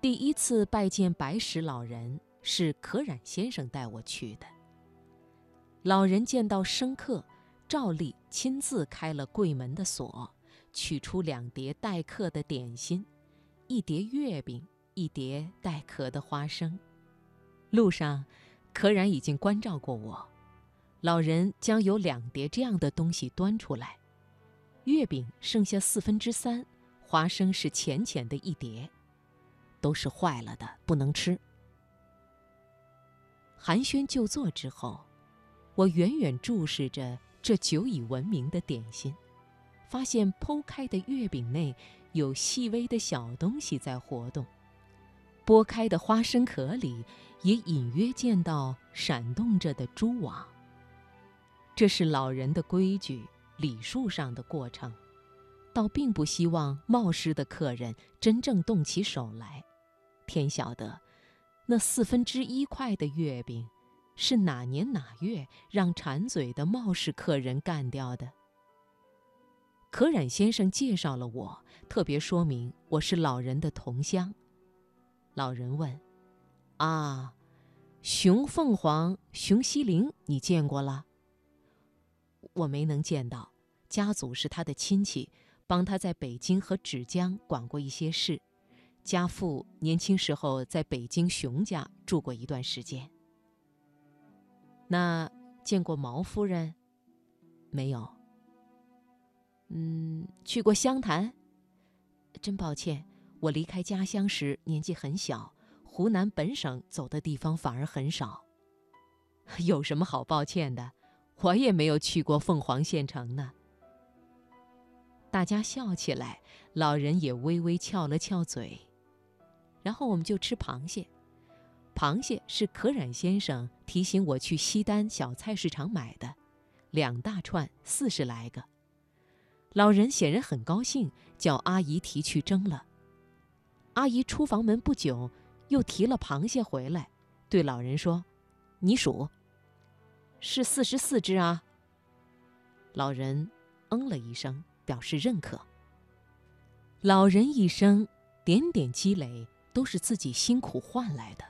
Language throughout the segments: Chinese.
第一次拜见白石老人是可染先生带我去的。老人见到生客，照例亲自开了柜门的锁，取出两碟待客的点心，一碟月饼，一碟带壳的花生。路上，可染已经关照过我，老人将有两碟这样的东西端出来，月饼剩下四分之三，花生是浅浅的一碟。都是坏了的，不能吃。寒暄就坐之后，我远远注视着这久已闻名的点心，发现剖开的月饼内有细微的小东西在活动，剥开的花生壳里也隐约见到闪动着的蛛网。这是老人的规矩、礼数上的过程，倒并不希望冒失的客人真正动起手来。天晓得，那四分之一块的月饼，是哪年哪月让馋嘴的冒失客人干掉的？可染先生介绍了我，特别说明我是老人的同乡。老人问：“啊，熊凤凰、熊希龄，你见过了？”我没能见到，家族是他的亲戚，帮他在北京和芷江管过一些事。家父年轻时候在北京熊家住过一段时间。那见过毛夫人？没有。嗯，去过湘潭？真抱歉，我离开家乡时年纪很小，湖南本省走的地方反而很少。有什么好抱歉的？我也没有去过凤凰县城呢。大家笑起来，老人也微微翘了翘嘴。然后我们就吃螃蟹，螃蟹是可染先生提醒我去西单小菜市场买的，两大串四十来个。老人显然很高兴，叫阿姨提去蒸了。阿姨出房门不久，又提了螃蟹回来，对老人说：“你数，是四十四只啊。”老人嗯了一声，表示认可。老人一生点点积累。都是自己辛苦换来的。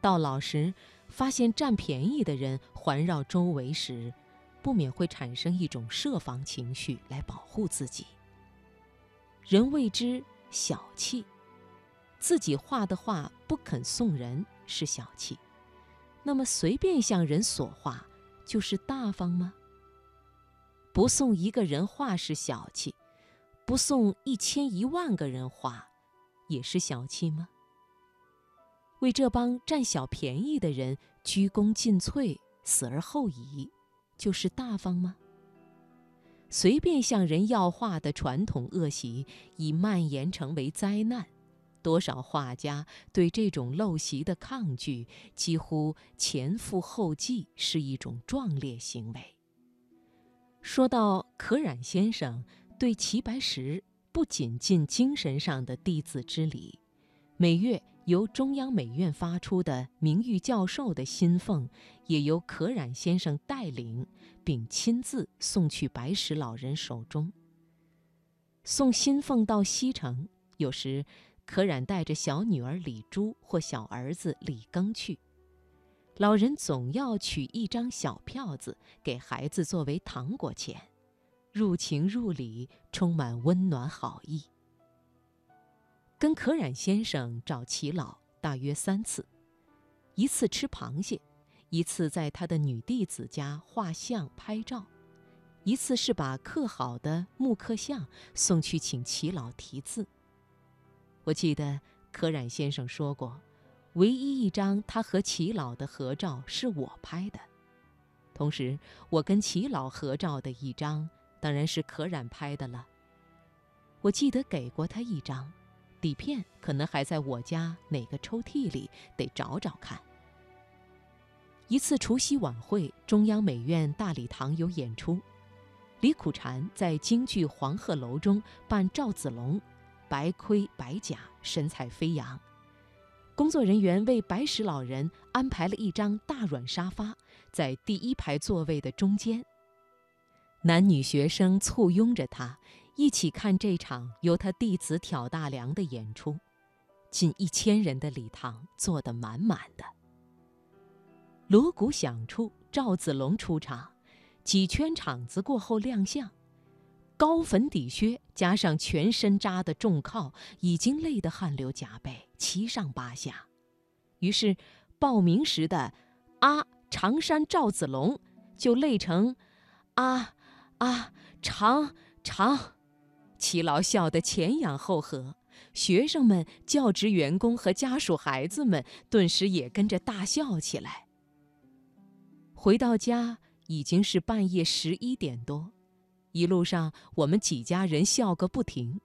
到老时，发现占便宜的人环绕周围时，不免会产生一种设防情绪来保护自己。人谓之小气，自己画的画不肯送人是小气，那么随便向人索画就是大方吗？不送一个人画是小气，不送一千一万个人画。也是小气吗？为这帮占小便宜的人鞠躬尽瘁、死而后已，就是大方吗？随便向人要画的传统恶习已蔓延成为灾难，多少画家对这种陋习的抗拒，几乎前赴后继，是一种壮烈行为。说到可染先生对齐白石。不仅尽精神上的弟子之礼，每月由中央美院发出的名誉教授的薪俸，也由可染先生带领，并亲自送去白石老人手中。送薪俸到西城，有时可染带着小女儿李珠或小儿子李庚去，老人总要取一张小票子给孩子作为糖果钱。入情入理，充满温暖好意。跟可染先生找齐老大约三次，一次吃螃蟹，一次在他的女弟子家画像拍照，一次是把刻好的木刻像送去请齐老题字。我记得可染先生说过，唯一一张他和齐老的合照是我拍的，同时我跟齐老合照的一张。当然是可染拍的了。我记得给过他一张，底片可能还在我家哪个抽屉里，得找找看。一次除夕晚会，中央美院大礼堂有演出，李苦禅在京剧黄鹤楼中扮赵子龙，白盔白甲，神采飞扬。工作人员为白石老人安排了一张大软沙发，在第一排座位的中间。男女学生簇拥着他，一起看这场由他弟子挑大梁的演出。近一千人的礼堂坐得满满的。锣鼓响处，赵子龙出场，几圈场子过后亮相，高粉底靴加上全身扎的重靠，已经累得汗流浃背，七上八下。于是，报名时的“啊，常山赵子龙”就累成“啊啊，长长”，齐老笑得前仰后合，学生们、教职员工和家属孩子们顿时也跟着大笑起来。回到家已经是半夜十一点多，一路上我们几家人笑个不停，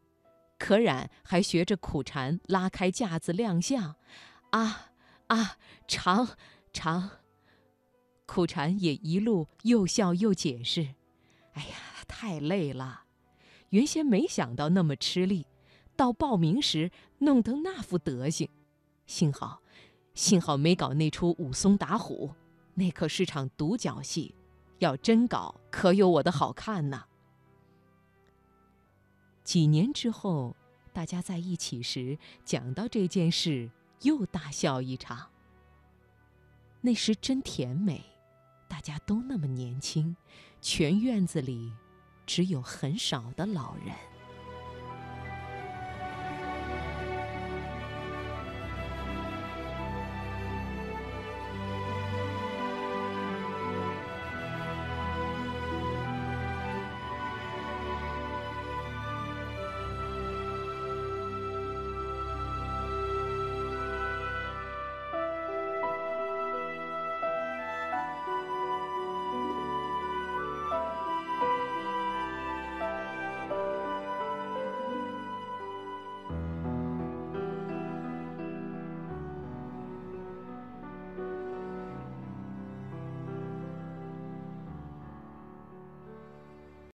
可染还学着苦禅拉开架子亮相，啊啊，长长。苦禅也一路又笑又解释：“哎呀，太累了，原先没想到那么吃力，到报名时弄得那副德行，幸好，幸好没搞那出武松打虎。”那可是场独角戏，要真搞，可有我的好看呢。几年之后，大家在一起时讲到这件事，又大笑一场。那时真甜美，大家都那么年轻，全院子里只有很少的老人。